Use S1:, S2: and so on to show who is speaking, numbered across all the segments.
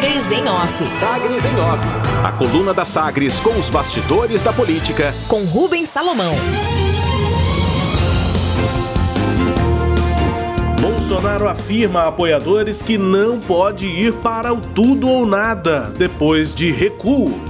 S1: Sagres em Off.
S2: Sagres em Off. A coluna da Sagres com os bastidores da política.
S1: Com Rubens Salomão.
S3: Bolsonaro afirma a apoiadores que não pode ir para o tudo ou nada depois de recuo.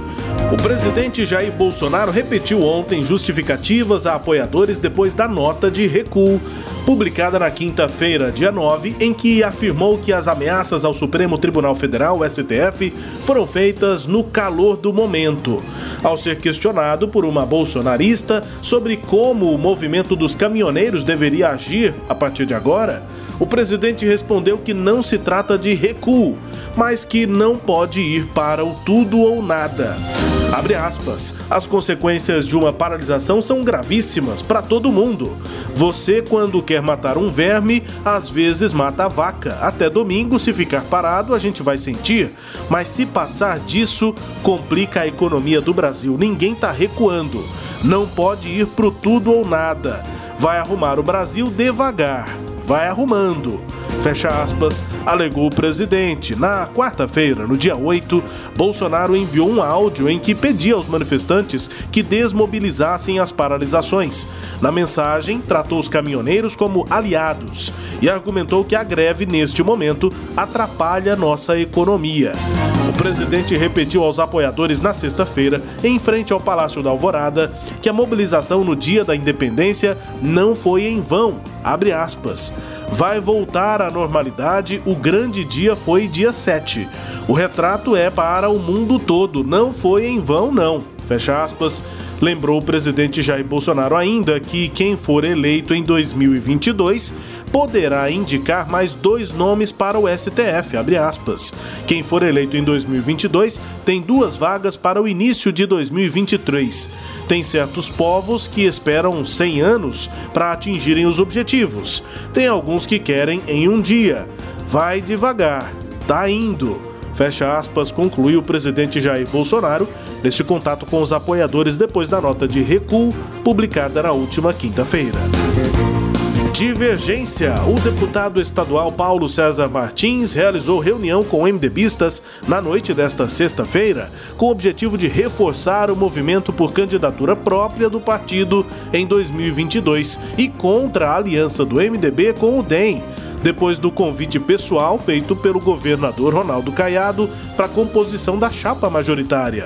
S3: O presidente Jair Bolsonaro repetiu ontem justificativas a apoiadores depois da nota de recuo, publicada na quinta-feira, dia 9, em que afirmou que as ameaças ao Supremo Tribunal Federal, STF, foram feitas no calor do momento. Ao ser questionado por uma bolsonarista sobre como o movimento dos caminhoneiros deveria agir a partir de agora, o presidente respondeu que não se trata de recuo, mas que não pode ir para o tudo ou nada. Abre aspas. As consequências de uma paralisação são gravíssimas para todo mundo. Você, quando quer matar um verme, às vezes mata a vaca. Até domingo, se ficar parado, a gente vai sentir. Mas se passar disso, complica a economia do Brasil. Ninguém tá recuando. Não pode ir pro tudo ou nada. Vai arrumar o Brasil devagar. Vai arrumando fecha aspas, alegou o presidente. Na quarta-feira, no dia 8, Bolsonaro enviou um áudio em que pedia aos manifestantes que desmobilizassem as paralisações. Na mensagem, tratou os caminhoneiros como aliados e argumentou que a greve, neste momento, atrapalha nossa economia. O presidente repetiu aos apoiadores na sexta-feira, em frente ao Palácio da Alvorada, que a mobilização no dia da independência não foi em vão. Abre aspas vai voltar à normalidade. O grande dia foi dia 7. O retrato é para o mundo todo, não foi em vão, não. Fecha aspas. Lembrou o presidente Jair Bolsonaro ainda que quem for eleito em 2022 poderá indicar mais dois nomes para o STF, Quem for eleito em 2022 tem duas vagas para o início de 2023. Tem certos povos que esperam 100 anos para atingirem os objetivos. Tem alguns que querem em um dia. Vai devagar. Tá indo. Fecha aspas, conclui o presidente Jair Bolsonaro neste contato com os apoiadores depois da nota de recuo publicada na última quinta-feira. Divergência. O deputado estadual Paulo César Martins realizou reunião com MDBistas na noite desta sexta-feira, com o objetivo de reforçar o movimento por candidatura própria do partido em 2022 e contra a aliança do MDB com o DEM depois do convite pessoal feito pelo governador Ronaldo Caiado para a composição da chapa majoritária.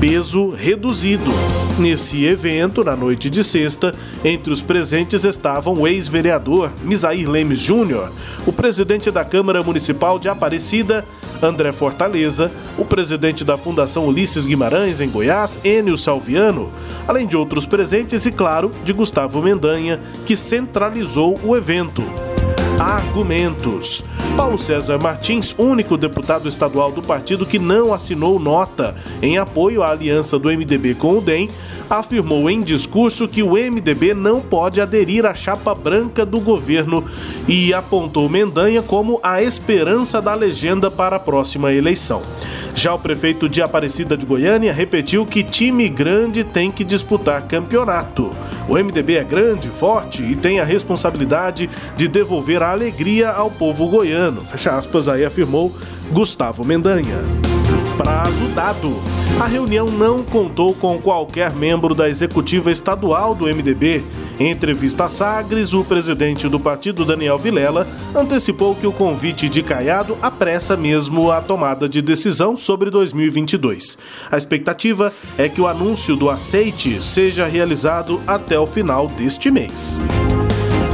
S3: Peso reduzido. Nesse evento, na noite de sexta, entre os presentes estavam o ex-vereador Misair Lemes Júnior, o presidente da Câmara Municipal de Aparecida, André Fortaleza, o presidente da Fundação Ulisses Guimarães, em Goiás, Enio Salviano, além de outros presentes e, claro, de Gustavo Mendanha, que centralizou o evento argumentos. Paulo César Martins, único deputado estadual do partido que não assinou nota em apoio à aliança do MDB com o DEM, afirmou em discurso que o MDB não pode aderir à chapa branca do governo e apontou Mendanha como a esperança da legenda para a próxima eleição. Já o prefeito de Aparecida de Goiânia repetiu que time grande tem que disputar campeonato. O MDB é grande, forte e tem a responsabilidade de devolver a alegria ao povo goiano. Fecha aspas, aí afirmou Gustavo Mendanha. Prazo dado. A reunião não contou com qualquer membro da executiva estadual do MDB em entrevista a Sagres, o presidente do partido, Daniel Vilela, antecipou que o convite de Caiado apressa mesmo a tomada de decisão sobre 2022. A expectativa é que o anúncio do aceite seja realizado até o final deste mês.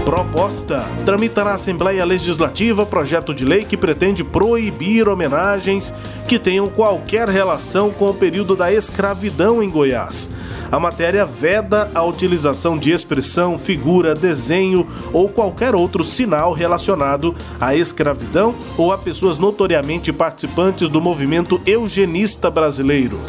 S3: Proposta: tramita na Assembleia Legislativa projeto de lei que pretende proibir homenagens que tenham qualquer relação com o período da escravidão em Goiás. A matéria veda a utilização de expressão, figura, desenho ou qualquer outro sinal relacionado à escravidão ou a pessoas notoriamente participantes do movimento eugenista brasileiro.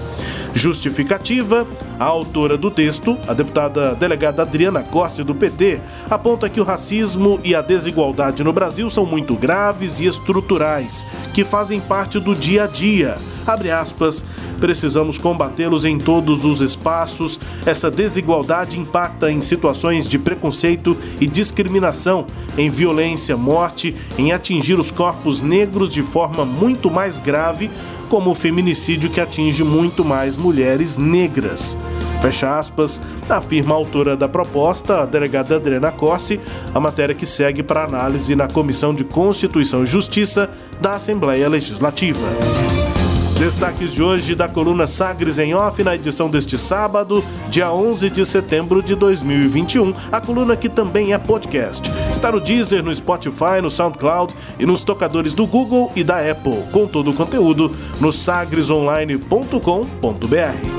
S3: Justificativa: a autora do texto, a deputada delegada Adriana Costa do PT, aponta que o racismo e a desigualdade no Brasil são muito graves e estruturais, que fazem parte do dia a dia. Abre aspas, precisamos combatê-los em todos os espaços. Essa desigualdade impacta em situações de preconceito e discriminação, em violência, morte, em atingir os corpos negros de forma muito mais grave, como o feminicídio que atinge muito mais mulheres negras. Fecha aspas, afirma a autora da proposta, a delegada Adriana Corsi, a matéria que segue para análise na Comissão de Constituição e Justiça da Assembleia Legislativa. Destaques de hoje da coluna Sagres em Off na edição deste sábado, dia 11 de setembro de 2021. A coluna que também é podcast. Está no Deezer, no Spotify, no SoundCloud e nos tocadores do Google e da Apple. Com todo o conteúdo no sagresonline.com.br.